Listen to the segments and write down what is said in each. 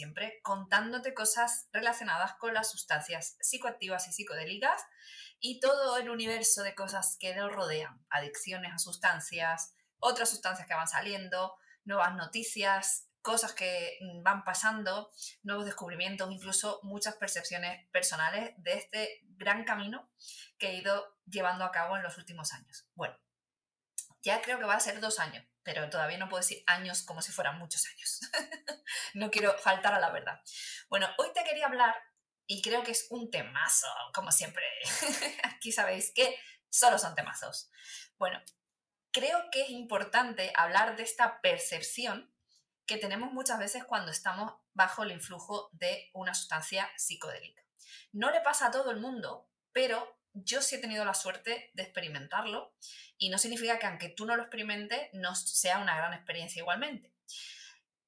siempre, contándote cosas relacionadas con las sustancias psicoactivas y psicodélicas y todo el universo de cosas que nos rodean. Adicciones a sustancias, otras sustancias que van saliendo, nuevas noticias, cosas que van pasando, nuevos descubrimientos, incluso muchas percepciones personales de este gran camino que he ido llevando a cabo en los últimos años. Bueno, ya creo que va a ser dos años, pero todavía no puedo decir años como si fueran muchos años. no quiero faltar a la verdad. Bueno, hoy te quería hablar, y creo que es un temazo, como siempre. Aquí sabéis que solo son temazos. Bueno, creo que es importante hablar de esta percepción que tenemos muchas veces cuando estamos bajo el influjo de una sustancia psicodélica. No le pasa a todo el mundo, pero yo sí he tenido la suerte de experimentarlo y no significa que aunque tú no lo experimentes, no sea una gran experiencia igualmente.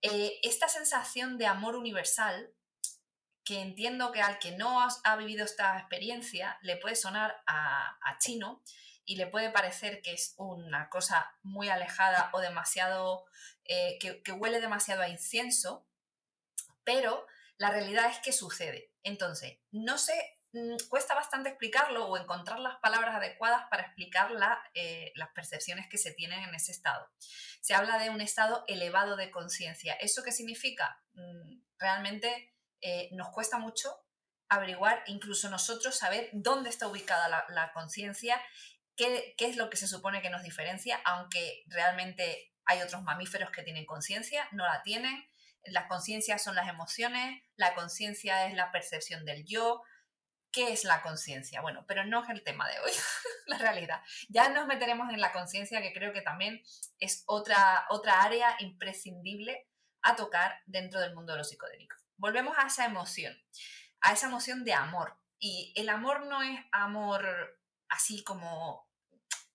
Eh, esta sensación de amor universal, que entiendo que al que no ha vivido esta experiencia le puede sonar a, chino y le puede parecer que es una cosa muy alejada o demasiado, eh, que, que huele demasiado a incienso, pero la realidad es que sucede. Entonces, no sé cuesta bastante explicarlo o encontrar las palabras adecuadas para explicar eh, las percepciones que se tienen en ese estado. Se habla de un estado elevado de conciencia. ¿Eso qué significa? Mm, realmente eh, nos cuesta mucho averiguar, incluso nosotros, saber dónde está ubicada la, conciencia, qué, qué es lo que se supone que nos diferencia, aunque realmente hay otros mamíferos que tienen conciencia, no la tienen. Las conciencias son las emociones, la conciencia es la percepción del yo, ¿Qué es la conciencia? Bueno, pero no es el tema de hoy, la realidad. Ya nos meteremos en la conciencia, que creo que también es otra, otra área imprescindible a tocar dentro del mundo de lo psicodélico. Volvemos a esa emoción, a esa emoción de amor. Y el amor no es amor así como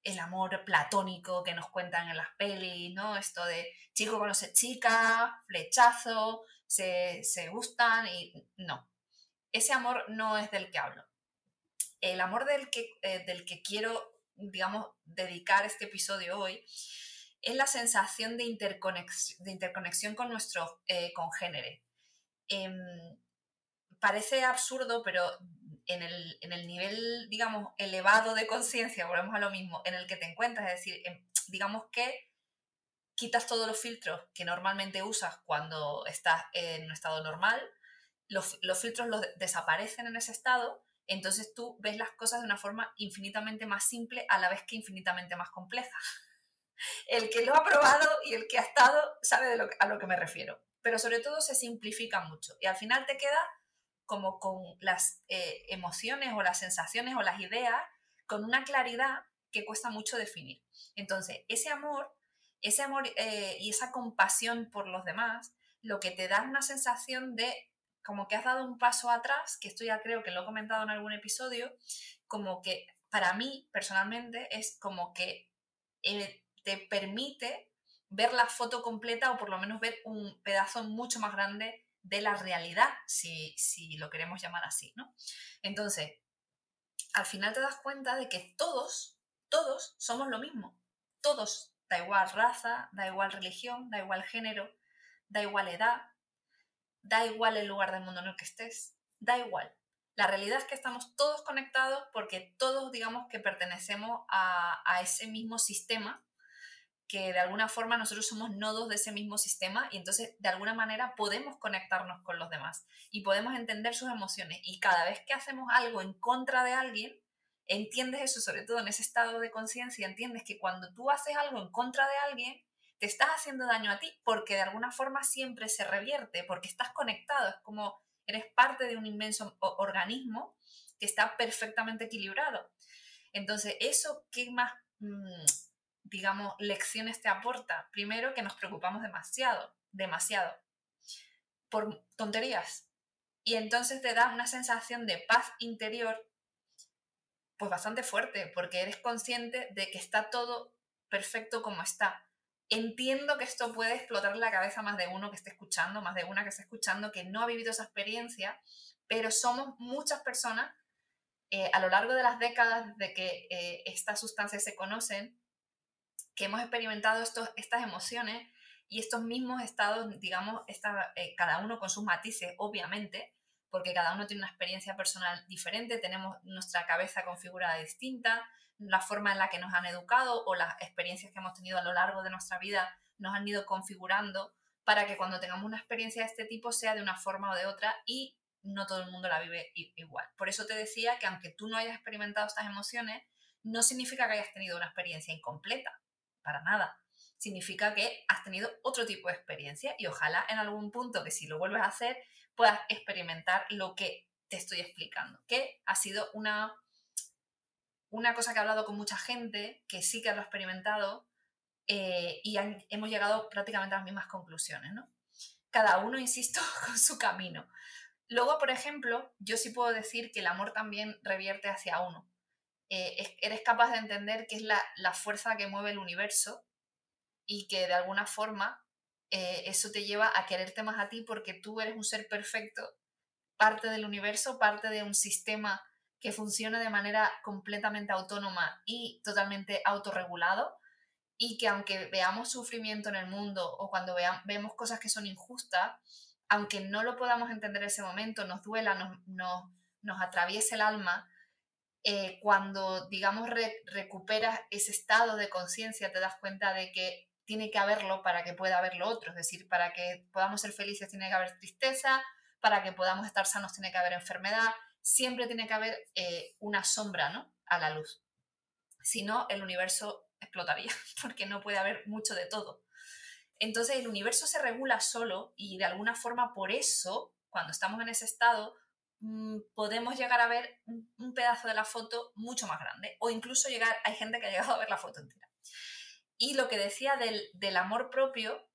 el amor platónico que nos cuentan en las pelis, ¿no? Esto de chico conoce chica, flechazo, se, se gustan y no ese amor no es del que hablo. El amor del que, eh, del que quiero, digamos, dedicar este episodio hoy es la sensación de, interconexión, con nuestro eh. Em, parece absurdo, pero en el, en el, nivel, digamos, elevado de conciencia, volvemos a lo mismo, en el que te encuentras, es decir, em, digamos que quitas todos los filtros que normalmente usas cuando estás en un estado normal, los, filtros los desaparecen en ese estado, entonces tú ves las cosas de una forma infinitamente más simple a la vez que infinitamente más compleja. El que lo ha probado y el que ha estado sabe de lo, a lo que me refiero. Pero sobre todo se simplifica mucho y al final te queda como con las eh, emociones o las sensaciones o las ideas con una claridad que cuesta mucho definir. Entonces, ese amor, ese amor eh, y esa compasión por los demás, lo que te da una sensación de como que has dado un paso atrás, que esto ya creo que lo he comentado en algún episodio, como que para mí personalmente es como que eh, te permite ver la foto completa o por lo menos ver un pedazo mucho más grande de la realidad, si, si lo queremos llamar así, ¿no? Entonces, al final te das cuenta de que todos, todos somos lo mismo. Todos, da igual raza, da igual religión, da igual género, da igual edad, da igual el lugar del mundo en el que estés, da igual. La realidad es que estamos todos conectados porque todos, digamos, que pertenecemos a, ese mismo sistema, que de alguna forma nosotros somos nodos de ese mismo sistema y entonces de alguna manera podemos conectarnos con los demás y podemos entender sus emociones. Y cada vez que hacemos algo en contra de alguien, entiendes eso, sobre todo en ese estado de conciencia, entiendes que cuando tú haces algo en contra de alguien, te estás haciendo daño a ti porque de alguna forma siempre se revierte, porque estás conectado, es como eres parte de un inmenso organismo que está perfectamente equilibrado. Entonces, ¿eso qué más, mm, digamos, lecciones te aporta? Primero, que nos preocupamos demasiado, demasiado, por tonterías. Y entonces te da una sensación de paz interior, pues bastante fuerte, porque eres consciente de que está todo perfecto como está. Entiendo que esto puede explotar la cabeza más de uno que esté escuchando, más de una que esté escuchando, que no ha vivido esa experiencia, pero somos muchas personas eh, a lo largo de las décadas de que eh, estas sustancias se conocen, que hemos experimentado estos, estas emociones y estos mismos estados, digamos, eh, cada uno con sus matices, obviamente, porque cada uno tiene una experiencia personal diferente, tenemos nuestra cabeza configurada distinta, la forma en la que nos han educado o las experiencias que hemos tenido a lo largo de nuestra vida nos han ido configurando para que cuando tengamos una experiencia de este tipo sea de una forma o de otra y no todo el mundo la vive igual. Por eso te decía que aunque tú no hayas experimentado estas emociones, no significa que hayas tenido una experiencia incompleta, para nada. Significa que has tenido otro tipo de experiencia y ojalá en algún punto que si lo vuelves a hacer puedas experimentar lo que te estoy explicando, que ha sido una, una cosa que he hablado con mucha gente que sí que lo ha experimentado eh, y hemos llegado prácticamente a las mismas conclusiones, ¿no? Cada uno, insisto, con su camino. Luego, por ejemplo, yo sí puedo decir que el amor también revierte hacia uno. Eh, eres capaz de entender que es la, la, fuerza que mueve el universo y que de alguna forma eh, eso te lleva a quererte más a ti porque tú eres un ser perfecto, parte del universo, parte de un sistema que funciona de manera completamente autónoma y totalmente autorregulado y que aunque veamos sufrimiento en el mundo o cuando veamos, vemos cosas que son injustas, aunque no lo podamos entender en ese momento, nos duela, nos, nos, nos atraviese el alma, eh, cuando, digamos, recuperas ese estado de conciencia, te das cuenta de que tiene que haberlo para que pueda haber lo otro. Es decir, para que podamos ser felices tiene que haber tristeza, para que podamos estar sanos tiene que haber enfermedad, siempre tiene que haber eh, una sombra ¿no? a la luz. Si no, el universo explotaría, porque no puede haber mucho de todo. Entonces el universo se regula solo y de alguna forma por eso, cuando estamos en ese estado, Mm, podemos llegar a ver un pedazo de la foto mucho más grande o incluso llegar, hay gente que ha llegado a ver la foto entera. Y lo que decía del, amor propio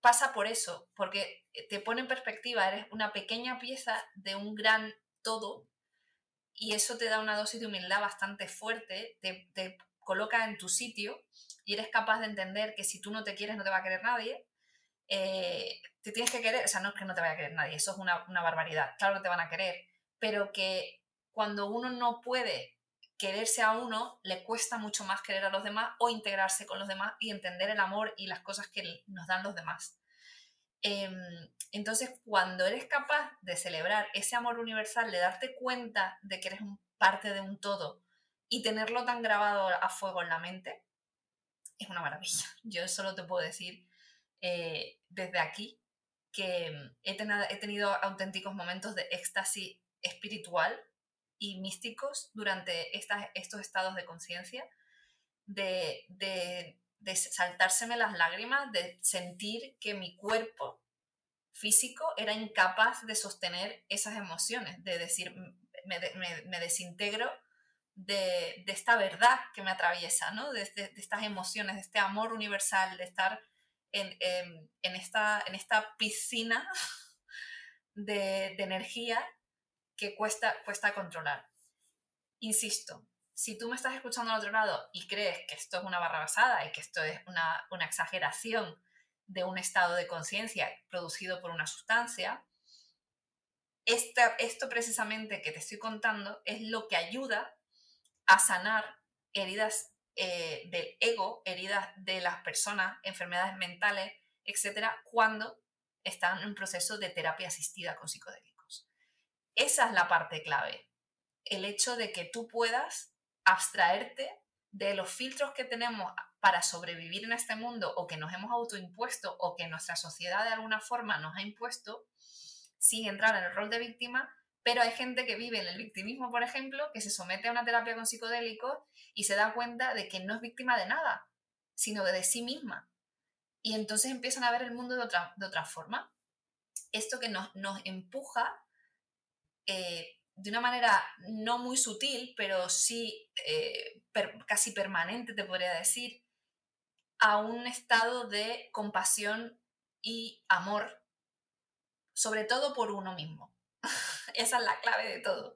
pasa por eso, porque te pone en perspectiva, eres una pequeña pieza de un gran todo y eso te da una dosis de humildad bastante fuerte, te, te coloca en tu sitio y eres capaz de entender que si tú no te quieres no te va a querer nadie, eh, te tienes que querer, o sea, no es que no te vaya a querer nadie, eso es una, una barbaridad, claro que te van a querer, pero que cuando uno no puede quererse a uno, le cuesta mucho más querer a los demás o integrarse con los demás y entender el amor y las cosas que nos dan los demás. Em, entonces, cuando eres capaz de celebrar ese amor universal, de darte cuenta de que eres parte de un todo y tenerlo tan grabado a fuego en la mente, es una maravilla. Yo solo te puedo decir eh, desde aquí que mm, he, tenido auténticos momentos de éxtasis espiritual y místicos durante estos estados de conciencia, de, de, de saltárseme las lágrimas, de sentir que mi cuerpo físico era incapaz de sostener esas emociones, de decir, me, desintegro de, esta verdad que me atraviesa, ¿no? de, estas emociones, de este amor universal, de estar en, esta, en esta piscina de, energía que cuesta, cuesta controlar. Insisto, si tú me estás escuchando al otro lado y crees que esto es una barra basada y que esto es una, exageración de un estado de conciencia producido por una sustancia, esto precisamente que te estoy contando es lo que ayuda a sanar heridas eh, del ego, heridas de las personas, enfermedades mentales, etcétera, cuando están en un proceso de terapia asistida con psicodélicos. Esa es la parte clave. El hecho de que tú puedas abstraerte de los filtros que tenemos para sobrevivir en este mundo o que nos hemos autoimpuesto o que nuestra sociedad de alguna forma nos ha impuesto sin entrar en el rol de víctima pero hay gente que vive en el victimismo, por ejemplo, que se somete a una terapia con psicodélicos y se da cuenta de que no es víctima de nada, sino de sí misma. Y entonces empiezan a ver el mundo de otra, de otra forma. Esto que nos, empuja eh, de una manera no muy sutil, pero sí eh, casi permanente, te podría decir, a un estado de compasión y amor, sobre todo por uno mismo. Esa es la clave de todo.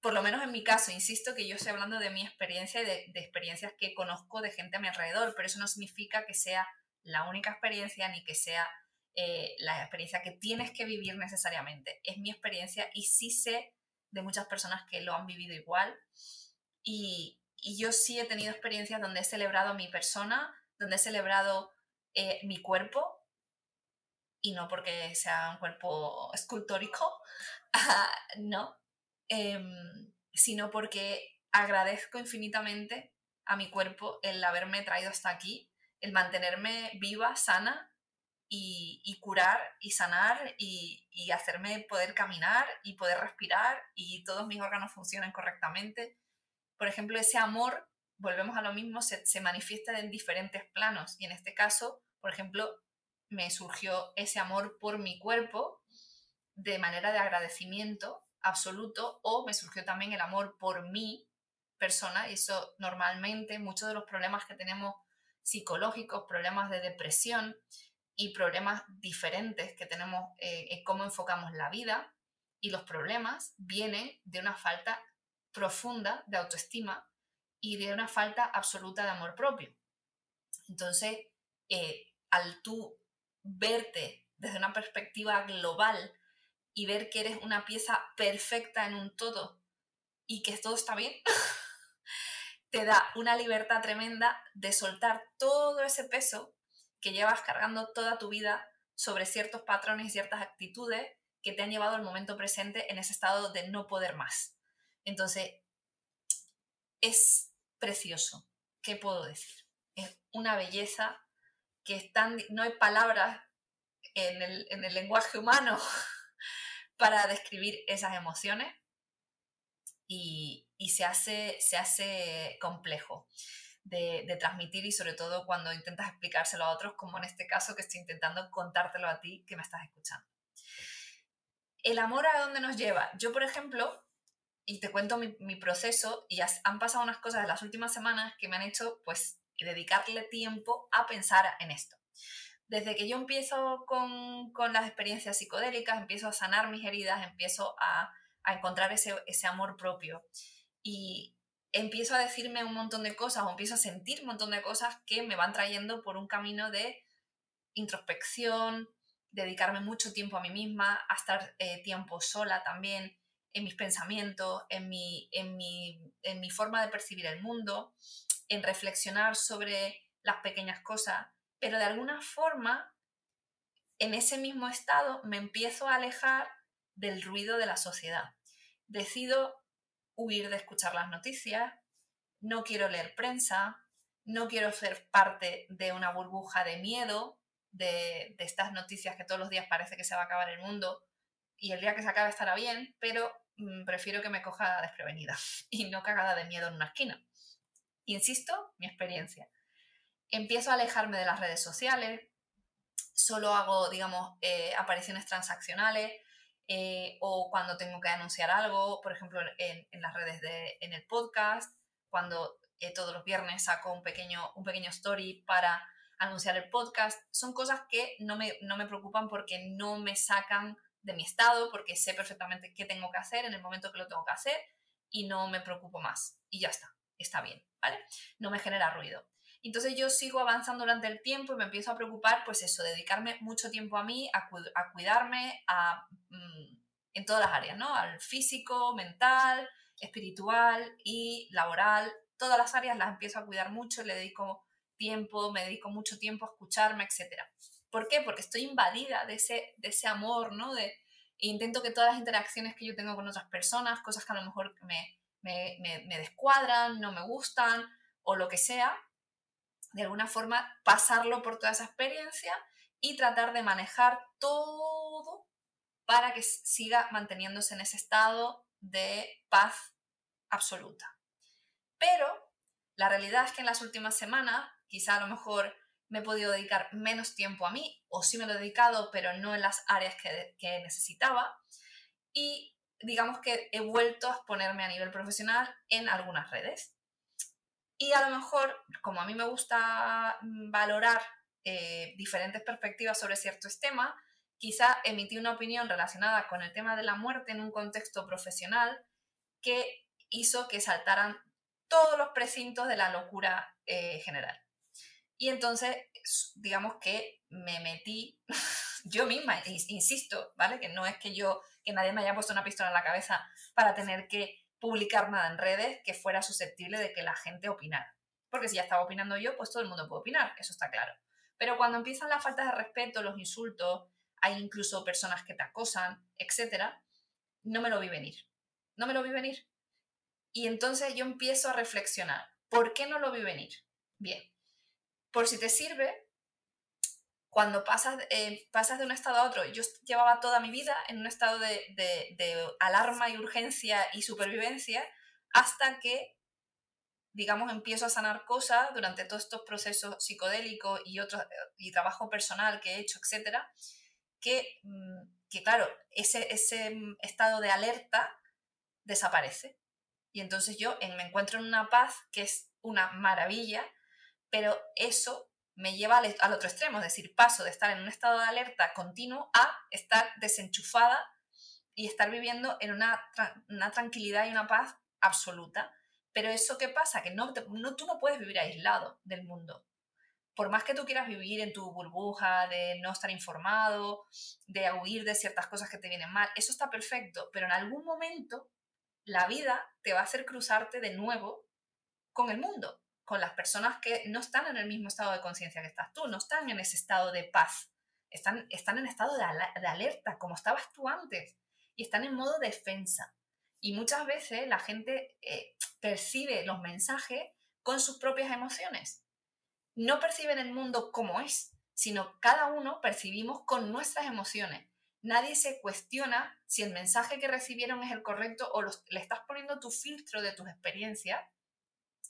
Por lo menos en mi caso, insisto que yo estoy hablando de mi experiencia y de, experiencias que conozco de gente a mi alrededor, pero eso no significa que sea la única experiencia ni que sea eh, la experiencia que tienes que vivir necesariamente. Es mi experiencia y sí sé de muchas personas que lo han vivido igual. Y, yo sí he tenido experiencias donde he celebrado mi persona, donde he celebrado eh, mi cuerpo, y no porque sea un cuerpo escultórico, no, em, sino porque agradezco infinitamente a mi cuerpo el haberme traído hasta aquí, el mantenerme viva, sana y, curar y sanar y, hacerme poder caminar y poder respirar y todos mis órganos funcionen correctamente. Por ejemplo, ese amor, volvemos a lo mismo, se, se manifiesta en diferentes planos y en este caso, por ejemplo, me surgió ese amor por mi cuerpo de manera de agradecimiento absoluto o me surgió también el amor por mi persona y eso normalmente muchos de los problemas que tenemos psicológicos, problemas de depresión y problemas diferentes que tenemos eh, en cómo enfocamos la vida y los problemas vienen de una falta profunda de autoestima y de una falta absoluta de amor propio. Entonces, eh, al tú verte desde una perspectiva global y ver que eres una pieza perfecta en un todo y que todo está bien, te da una libertad tremenda de soltar todo ese peso que llevas cargando toda tu vida sobre ciertos patrones y ciertas actitudes que te han llevado al momento presente en ese estado de no poder más. Entonces, es precioso. ¿Qué puedo decir? Es una belleza que no hay palabras en el, lenguaje humano para describir esas emociones y, se, hace, se hace complejo de, transmitir y sobre todo cuando intentas explicárselo a otros, como en este caso que estoy intentando contártelo a ti que me estás escuchando. El amor a dónde nos lleva. Yo, por ejemplo, y te cuento mi, proceso, y han pasado unas cosas en las últimas semanas que me han hecho pues dedicarle tiempo a pensar en esto. Desde que yo empiezo con, las experiencias psicodélicas, empiezo a sanar mis heridas, empiezo a, encontrar ese, amor propio y empiezo a decirme un montón de cosas o empiezo a sentir un montón de cosas que me van trayendo por un camino de introspección, dedicarme mucho tiempo a mí misma, a estar eh, tiempo sola también, en mis pensamientos, en mi, en mi forma de percibir el mundo en reflexionar sobre las pequeñas cosas, pero de alguna forma, en ese mismo estado, me empiezo a alejar del ruido de la sociedad. Decido huir de escuchar las noticias, no quiero leer prensa, no quiero ser parte de una burbuja de miedo, de, estas noticias que todos los días parece que se va a acabar el mundo y el día que se acabe estará bien, pero mm, prefiero que me coja desprevenida y no cagada de miedo en una esquina. Insisto, mi experiencia. Empiezo a alejarme de las redes sociales, solo hago, digamos, eh, apariciones transaccionales eh, o cuando tengo que anunciar algo, por ejemplo, en, las redes de, en el podcast, cuando eh, todos los viernes saco un pequeño, un pequeño story para anunciar el podcast. Son cosas que no me, no me preocupan porque no me sacan de mi estado, porque sé perfectamente qué tengo que hacer en el momento que lo tengo que hacer y no me preocupo más. Y ya está, está bien. No me genera ruido. Entonces yo sigo avanzando durante el tiempo y me empiezo a preocupar, pues eso, dedicarme mucho tiempo a mí, a, cuidarme mm, en todas las áreas, ¿no? Al físico, mental, espiritual y laboral. Todas las áreas las empiezo a cuidar mucho, le dedico tiempo, me dedico mucho tiempo a escucharme, etc. ¿Por qué? Porque estoy invadida de ese, amor, ¿no? De, e intento que todas las interacciones que yo tengo con otras personas, cosas que a lo mejor me, me, descuadran, no me gustan o lo que sea, de alguna forma pasarlo por toda esa experiencia y tratar de manejar todo para que siga manteniéndose en ese estado de paz absoluta. Pero la realidad es que en las últimas semanas, quizá a lo mejor me he podido dedicar menos tiempo a mí, o sí me lo he dedicado, pero no en las áreas que, necesitaba. Y digamos que he vuelto a exponerme a nivel profesional en algunas redes. Y a lo mejor, como a mí me gusta mm, valorar eh, diferentes perspectivas sobre ciertos temas, quizá emití una opinión relacionada con el tema de la muerte en un contexto profesional que hizo que saltaran todos los precintos de la locura eh, general. Y entonces, digamos que me metí yo misma, insisto, ¿vale? Que no es que yo, que nadie me haya puesto una pistola en la cabeza para tener que publicar nada en redes que fuera susceptible de que la gente opinara. Porque si ya estaba opinando yo, pues todo el mundo puede opinar, eso está claro. Pero cuando empiezan las faltas de respeto, los insultos, hay incluso personas que te acosan, etcétera, no me lo vi venir. No me lo vi venir. Y entonces yo empiezo a reflexionar, ¿por qué no lo vi venir? Bien, por si te sirve, cuando pasas, eh, pasas de un estado a otro, yo llevaba toda mi vida en un estado de, alarma y urgencia y supervivencia hasta que digamos, empiezo a sanar cosas durante todos estos procesos psicodélicos y, otros, y trabajo personal que he hecho, etcétera, que, mm, claro, ese, ese estado de alerta desaparece. Y entonces yo me encuentro en una paz que es una maravilla, pero eso me lleva al, otro extremo, es decir, paso de estar en un estado de alerta continuo a estar desenchufada y estar viviendo en una, una tranquilidad y una paz absoluta. Pero eso qué pasa? Que no, no, tú no puedes vivir aislado del mundo. Por más que tú quieras vivir en tu burbuja, de no estar informado, de huir de ciertas cosas que te vienen mal, eso está perfecto, pero en algún momento la vida te va a hacer cruzarte de nuevo con el mundo, con las personas que no están en el mismo estado de conciencia que estás tú, no están en ese estado de paz, están, están en estado de, de alerta, como estabas tú antes, y están en modo defensa. Y muchas veces la gente eh, percibe los mensajes con sus propias emociones. No perciben el mundo como es, sino cada uno percibimos con nuestras emociones. Nadie se cuestiona si el mensaje que recibieron es el correcto o le estás poniendo tu filtro de tus experiencias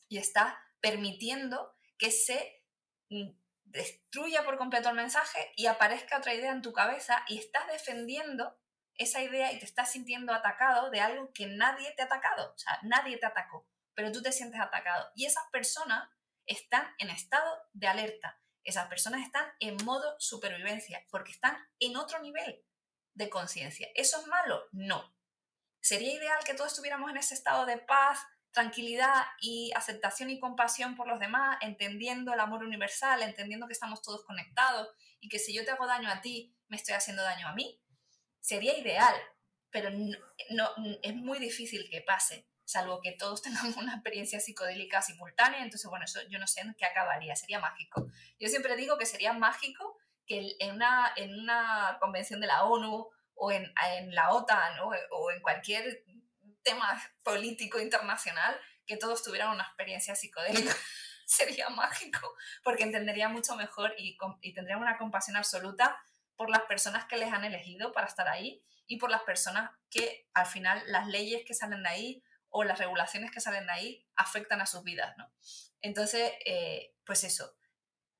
y estás permitiendo que se mm, destruya por completo el mensaje y aparezca otra idea en tu cabeza y estás defendiendo esa idea y te estás sintiendo atacado de algo que nadie te ha atacado. O sea, nadie te atacó, pero tú te sientes atacado. Y esas personas están en estado de alerta. Esas personas están en modo supervivencia porque están en otro nivel de conciencia. ¿Eso es malo? No. ¿Sería ideal que todos estuviéramos en ese estado de paz, tranquilidad y aceptación y compasión por los demás, entendiendo el amor universal, entendiendo que estamos todos conectados y que si yo te hago daño a ti, me estoy haciendo daño a mí? sería ideal, pero no, es muy difícil que pase, salvo que todos tengamos una experiencia psicodélica simultánea, entonces, bueno, eso yo no sé en qué acabaría, sería mágico. Yo siempre digo que sería mágico que en una, en una convención de la ONU o en, en la OTAN o, o en cualquier político internacional, que todos tuvieran una experiencia psicodélica. sería mágico, porque entendería mucho mejor y, y una compasión absoluta por las personas que les han elegido para estar ahí y por las personas que al final las leyes que salen de ahí o las regulaciones que salen de ahí afectan a sus vidas, ¿no? Entonces, eh, pues eso,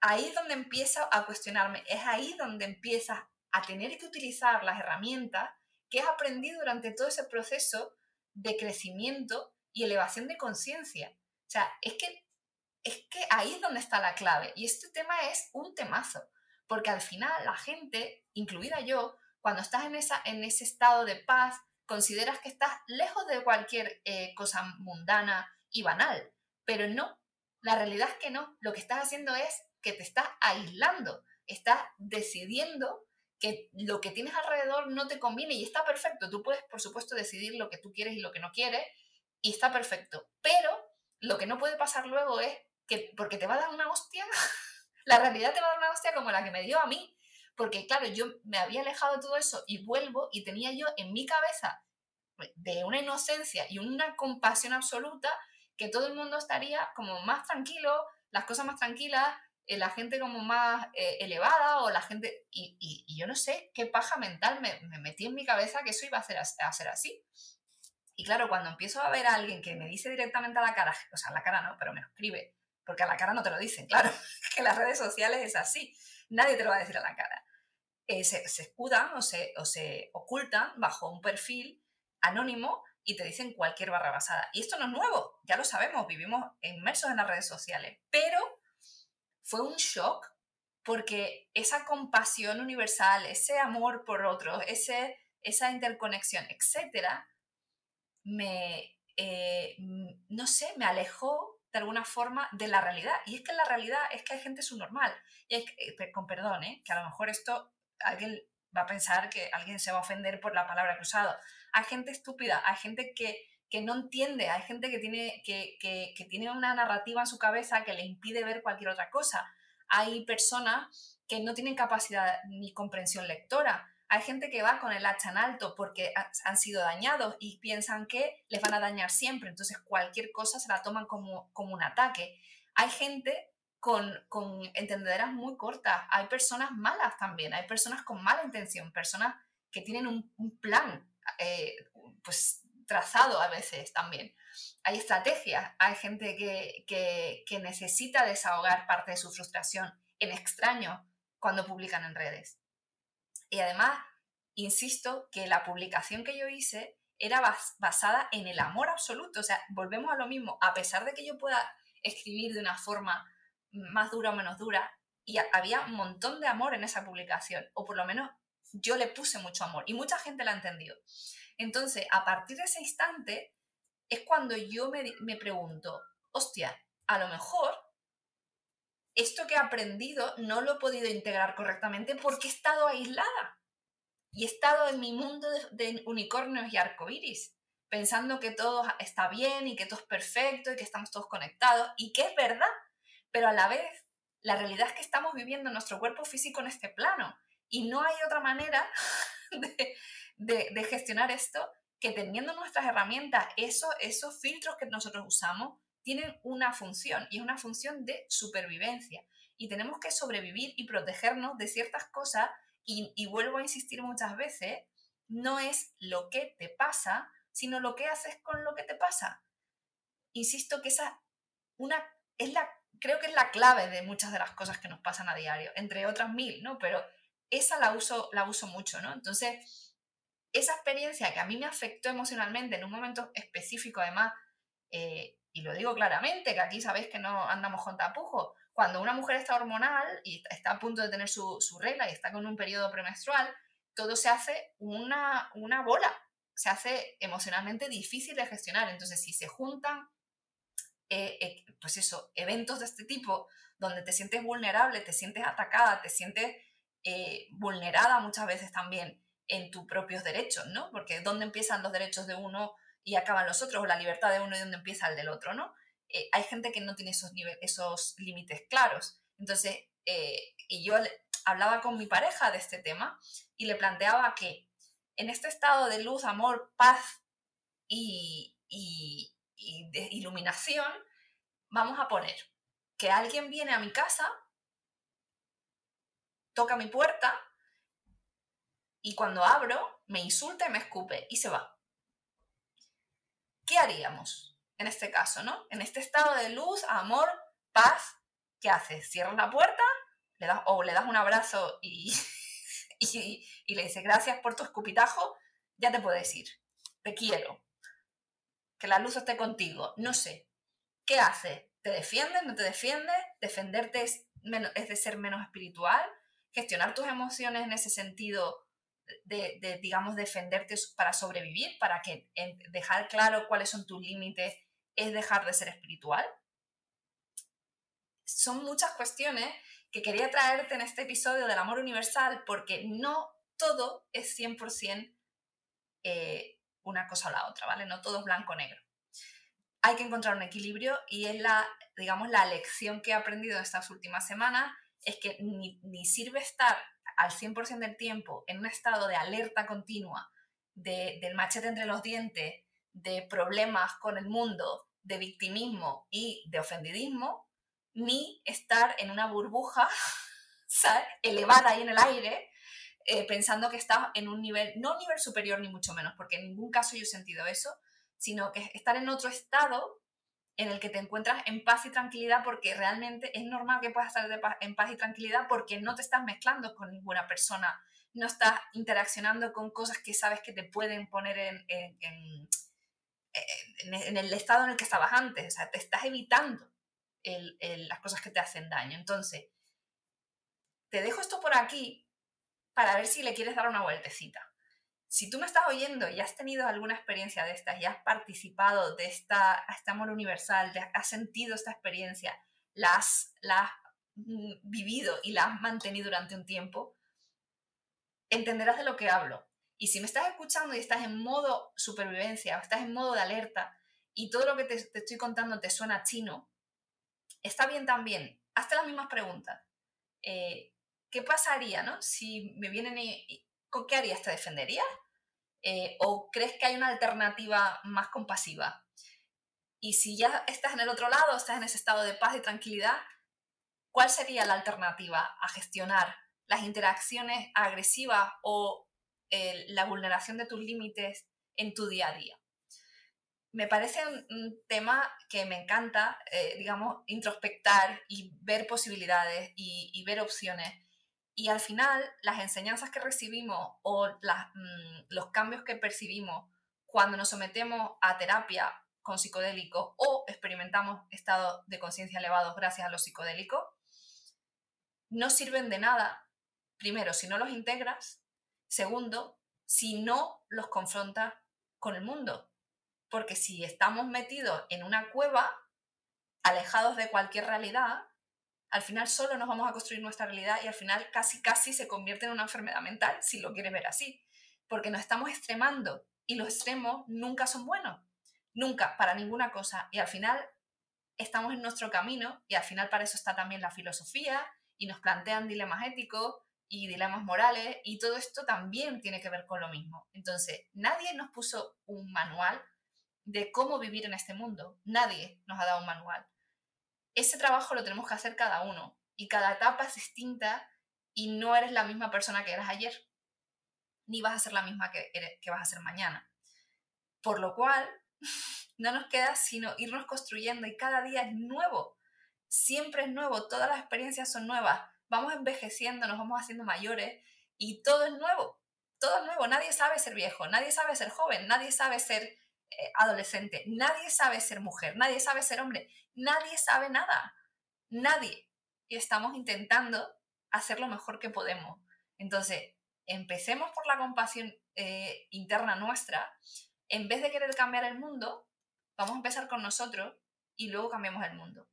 ahí es donde empieza a cuestionarme, es ahí donde empiezas a tener que utilizar las herramientas que has aprendido durante todo ese proceso de crecimiento y elevación de conciencia. O sea, es que, es que ahí es donde está la clave. Y este tema es un temazo. Porque al final la gente, incluida yo, cuando estás en, esa, en ese estado de paz, consideras que estás lejos de cualquier eh, cosa mundana y banal. Pero no, la realidad es que no. Lo que estás haciendo es que te estás aislando, estás decidiendo lo que tienes alrededor no te conviene y está perfecto. Tú puedes, por supuesto, decidir lo que tú quieres y lo que no quieres y está perfecto. Pero lo que no puede pasar luego es que porque te va a dar una hostia, la realidad te va a dar una hostia como la que me dio a mí. Porque claro, yo me había alejado de todo eso y vuelvo y tenía yo en mi cabeza de una inocencia y una compasión absoluta que todo el mundo estaría como más tranquilo, las cosas más tranquilas, la gente como más eh, elevada o la gente... Y, yo no sé qué paja mental me, metí en mi cabeza que eso iba a ser, a ser así. Y claro, cuando empiezo a ver a alguien que me dice directamente a la cara, o sea, a la cara no, pero me lo escribe, porque a la cara no te lo dicen, claro, que las redes sociales es así, nadie te lo va a decir a la cara. Eh, se, escudan o se, o se ocultan bajo un perfil anónimo y te dicen cualquier barra basada. Y esto no es nuevo, ya lo sabemos, vivimos inmersos en las redes sociales, pero fue un shock porque esa compasión universal, ese amor por otros, ese, esa interconexión, etcétera, me, eh, no sé, me alejó de alguna forma de la realidad. Y es que la realidad es que hay gente subnormal. Y eh, con perdón, ¿eh? que a lo mejor esto alguien va a pensar que alguien se va a ofender por la palabra que he. Hay gente estúpida, hay gente que, que no entiende, hay gente que tiene, que, que, tiene una narrativa en su cabeza que le impide ver cualquier otra cosa. Hay personas que no tienen capacidad ni comprensión lectora. Hay gente que va con el hacha en alto porque han sido dañados y piensan que les van a dañar siempre, entonces cualquier cosa se la toman como, como un ataque. Hay gente con, con entendedoras muy cortas, hay personas malas también, hay personas con mala intención, personas que tienen un, un plan eh, pues trazado a veces también. Hay estrategias, hay gente que, que, necesita desahogar parte de su frustración en extraño cuando publican en redes. Y además, insisto que la publicación que yo hice era basada en el amor absoluto. O sea, volvemos a lo mismo. A pesar de que yo pueda escribir de una forma más dura o menos dura, y había un montón de amor en esa publicación, o por lo menos yo le puse mucho amor, y mucha gente la ha entendido. Entonces, a partir de ese instante, es cuando yo me, me pregunto, hostia, a lo mejor esto que he aprendido no lo he podido integrar correctamente porque he estado aislada y he estado en mi mundo de, unicornios y arcoíris, pensando que todo está bien y que todo es perfecto y que estamos todos conectados y que es verdad, pero a la vez la realidad es que estamos viviendo nuestro cuerpo físico en este plano y no hay otra manera de, de gestionar esto que teniendo nuestras herramientas, eso, esos filtros que nosotros usamos, tienen una función y es una función de supervivencia. Y tenemos que sobrevivir y protegernos de ciertas cosas y, vuelvo a insistir muchas veces, no es lo que te pasa, sino lo que haces con lo que te pasa. Insisto que esa una, es la, creo que es la clave de muchas de las cosas que nos pasan a diario, entre otras mil, ¿no? Pero esa la uso, la uso mucho, ¿no? Entonces, esa experiencia que a mí me afectó emocionalmente en un momento específico, además, eh, y lo digo claramente, que aquí sabéis que no andamos con tapujos, cuando una mujer está hormonal y está a punto de tener su, regla y está con un periodo premenstrual, todo se hace una, una bola, se hace emocionalmente difícil de gestionar. Entonces, si se juntan, eh, eh, pues eso, eventos de este tipo, donde te sientes vulnerable, te sientes atacada, te sientes eh, vulnerada muchas veces también en tus propios derechos, ¿no? Porque ¿dónde empiezan los derechos de uno y acaban los otros, o la libertad de uno y donde empieza el del otro, ¿no? Eh, hay gente que no tiene esos, límites claros. Entonces, eh, y yo hablaba con mi pareja de este tema y le planteaba que en este estado de luz, amor, paz y, iluminación, vamos a poner que alguien viene a mi casa, toca mi puerta y cuando abro me insulta y me escupe y se va. ¿qué haríamos en este caso, no? En este estado de luz, amor, paz, ¿qué haces? ¿Cierras la puerta? Le das, o le das un abrazo y, y, le dices gracias por tu escupitajo, ya te puedes ir. Te quiero. Que la luz esté contigo. No sé. ¿Qué haces? ¿Te defiendes? ¿No te defiendes? ¿Defenderte es, es de ser menos espiritual? ¿Gestionar tus emociones en ese sentido de, digamos, defenderte para sobrevivir, para que dejar claro cuáles son tus límites es dejar de ser espiritual. Son muchas cuestiones que quería traerte en este episodio del amor universal porque no todo es 100% eh, una cosa o la otra, ¿vale? No todo es blanco-negro. Hay que encontrar un equilibrio y es la, digamos, la lección que he aprendido en estas últimas semanas, es que ni, sirve estar al 100% del tiempo en un estado de alerta continua, de, del machete entre los dientes, de problemas con el mundo, de victimismo y de ofendidismo, ni estar en una burbuja elevada ahí en el aire, eh, pensando que estás en un nivel, no nivel superior ni mucho menos, porque en ningún caso yo he sentido eso, sino que estar en otro estado en el que te encuentras en paz y tranquilidad porque realmente es normal que puedas estar en paz y tranquilidad porque no te estás mezclando con ninguna persona, no estás interaccionando con cosas que sabes que te pueden poner en, en, el estado en el que estabas antes, o sea, te estás evitando las cosas que te hacen daño. Entonces, te dejo esto por aquí para ver si le quieres dar una vueltecita si tú me estás oyendo y has tenido alguna experiencia de estas y has participado de esta, este amor universal, has sentido esta experiencia, la has, mm, vivido y la has mantenido durante un tiempo, entenderás de lo que hablo. Y si me estás escuchando y estás en modo supervivencia o estás en modo de alerta y todo lo que te, estoy contando te suena chino, está bien también. Hazte las mismas preguntas. Eh, ¿Qué pasaría ¿no? si me vienen ¿Qué harías? ¿Te defenderías? Eh, ¿O crees que hay una alternativa más compasiva? Y si ya estás en el otro lado, estás en ese estado de paz y tranquilidad, ¿cuál sería la alternativa a gestionar las interacciones agresivas o eh, la vulneración de tus límites en tu día a día? Me parece un, tema que me encanta, eh, digamos, introspectar y ver posibilidades y, ver opciones. Y al final, las enseñanzas que recibimos o mm, los cambios que percibimos cuando nos sometemos a terapia con psicodélicos o experimentamos estados de conciencia elevados gracias a los psicodélicos, no sirven de nada, primero, si no los integras, segundo, si no los confrontas con el mundo. Porque si estamos metidos en una cueva, alejados de cualquier realidad, al final solo nos vamos a construir nuestra realidad y al final casi casi se convierte en una enfermedad mental, si lo quieres ver así. Porque nos estamos extremando y los extremos nunca son buenos nunca para ninguna cosa. Y al final estamos en nuestro camino y al final para eso está también la filosofía y nos plantean dilemas éticos y dilemas morales y todo esto también tiene que ver con lo mismo. Entonces, nadie nos puso un manual de cómo vivir en este mundo. Nadie nos ha dado un manual. Ese trabajo lo tenemos que hacer cada uno y cada etapa es distinta y no eres la misma persona que eras ayer, ni vas a ser la misma que, que vas a ser mañana. Por lo cual, no nos queda sino irnos construyendo y cada día es nuevo. Siempre es nuevo, todas las experiencias son nuevas. Vamos envejeciendo, nos vamos haciendo mayores y todo es nuevo. Todo es nuevo. Nadie sabe ser viejo, nadie sabe ser joven, nadie sabe ser adolescente, nadie sabe ser mujer, nadie sabe ser hombre, nadie sabe nada. Nadie. Y estamos intentando hacer lo mejor que podemos. Entonces, empecemos por la compasión eh, interna nuestra en vez de querer cambiar el mundo, vamos a empezar con nosotros y luego cambiamos el mundo.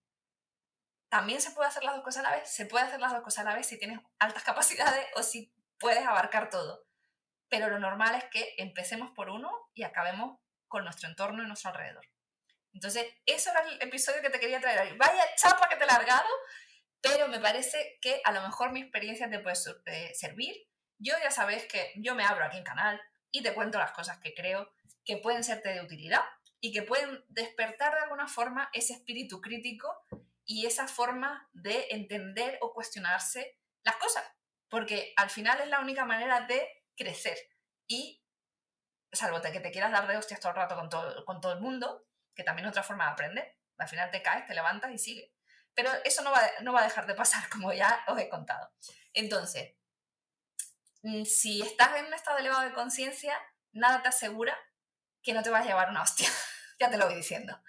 También se puede hacer las dos cosas a la vez, se puede hacer las dos cosas a la vez si tienes altas capacidades o si puedes abarcar todo. Pero lo normal es que empecemos por uno y acabemos con nuestro entorno y nuestro alrededor. Entonces, eso era el episodio que te quería traer. Vaya chapa que te he largado, pero me parece que a lo mejor mi experiencia te puede servir. Yo ya sabes que yo me abro aquí en canal y te cuento las cosas que creo que pueden serte de utilidad y que pueden despertar de alguna forma ese espíritu crítico y esa forma de entender o cuestionarse las cosas, porque al final es la única manera de crecer y, salvo que te quieras dar de hostias todo el rato con todo, con todo el mundo, que también es otra forma de aprender, al final te caes, te levantas y sigue. Pero eso no va, no va a dejar de pasar, como ya os he contado. Entonces, mm, si estás en un estado elevado de conciencia, nada te asegura que no te vas a llevar una hostia, ya te lo voy diciendo.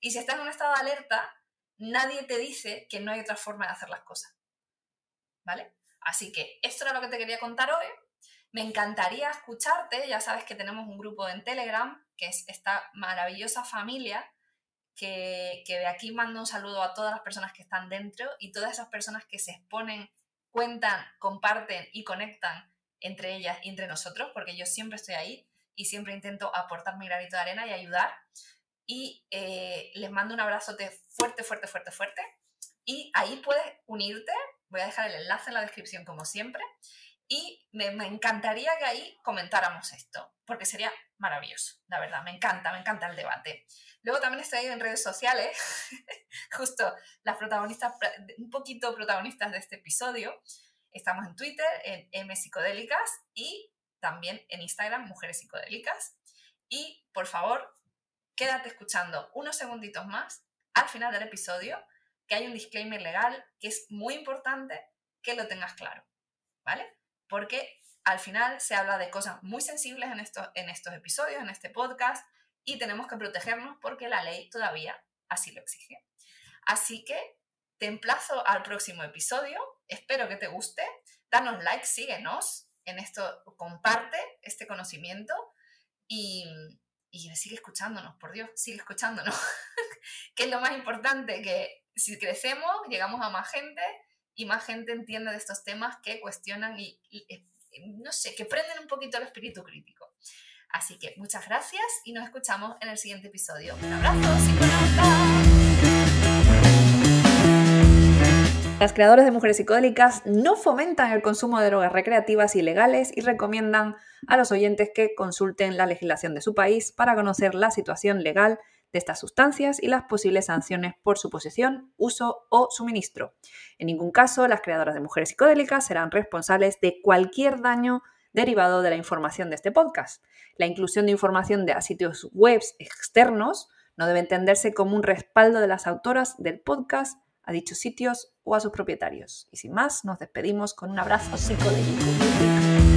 Y si estás en un estado de alerta, nadie te dice que no hay otra forma de hacer las cosas. ¿Vale? Así que esto era lo que te quería contar hoy. Me encantaría escucharte, ya sabes que tenemos un grupo en Telegram, que es esta maravillosa familia, que, que de aquí mando un saludo a todas las personas que están dentro y todas esas personas que se exponen, cuentan, comparten y conectan entre ellas y entre nosotros, porque yo siempre estoy ahí y siempre intento aportar mi granito de arena y ayudar. Y eh, les mando un abrazote fuerte, fuerte, fuerte, fuerte. Y ahí puedes unirte. Voy a dejar el enlace en la descripción como siempre. Y me, encantaría que ahí comentáramos esto, porque sería maravilloso, la verdad, me encanta, me encanta el debate. Luego también estoy en redes sociales, justo las protagonistas, un poquito protagonistas de este episodio. Estamos en Twitter, en M Psicodélicas y también en Instagram, Mujeres Psicodélicas. Y por favor, quédate escuchando unos segunditos más al final del episodio, que hay un disclaimer legal que es muy importante que lo tengas claro, ¿vale? Porque al final se habla de cosas muy sensibles en estos, en estos episodios, en este podcast, y tenemos que protegernos porque la ley todavía así lo exige. Así que te emplazo al próximo episodio, espero que te guste, danos like, síguenos en esto, comparte este conocimiento y, y sigue escuchándonos, por Dios, sigue escuchándonos, que es lo más importante, que si crecemos, llegamos a más gente y más gente entiende de estos temas que cuestionan y, no sé, que prenden un poquito el espíritu crítico. Así que muchas gracias y nos escuchamos en el siguiente episodio. Un abrazo, Las creadoras de mujeres psicodélicas no fomentan el consumo de drogas recreativas ilegales y recomiendan a los oyentes que consulten la legislación de su país para conocer la situación legal de estas sustancias y las posibles sanciones por su posesión, uso o suministro. En ningún caso, las creadoras de mujeres psicodélicas serán responsables de cualquier daño derivado de la información de este podcast. La inclusión de información de sitios web externos no debe entenderse como un respaldo de las autoras del podcast a dichos sitios o a sus propietarios. Y sin más, nos despedimos con un abrazo psicodélico.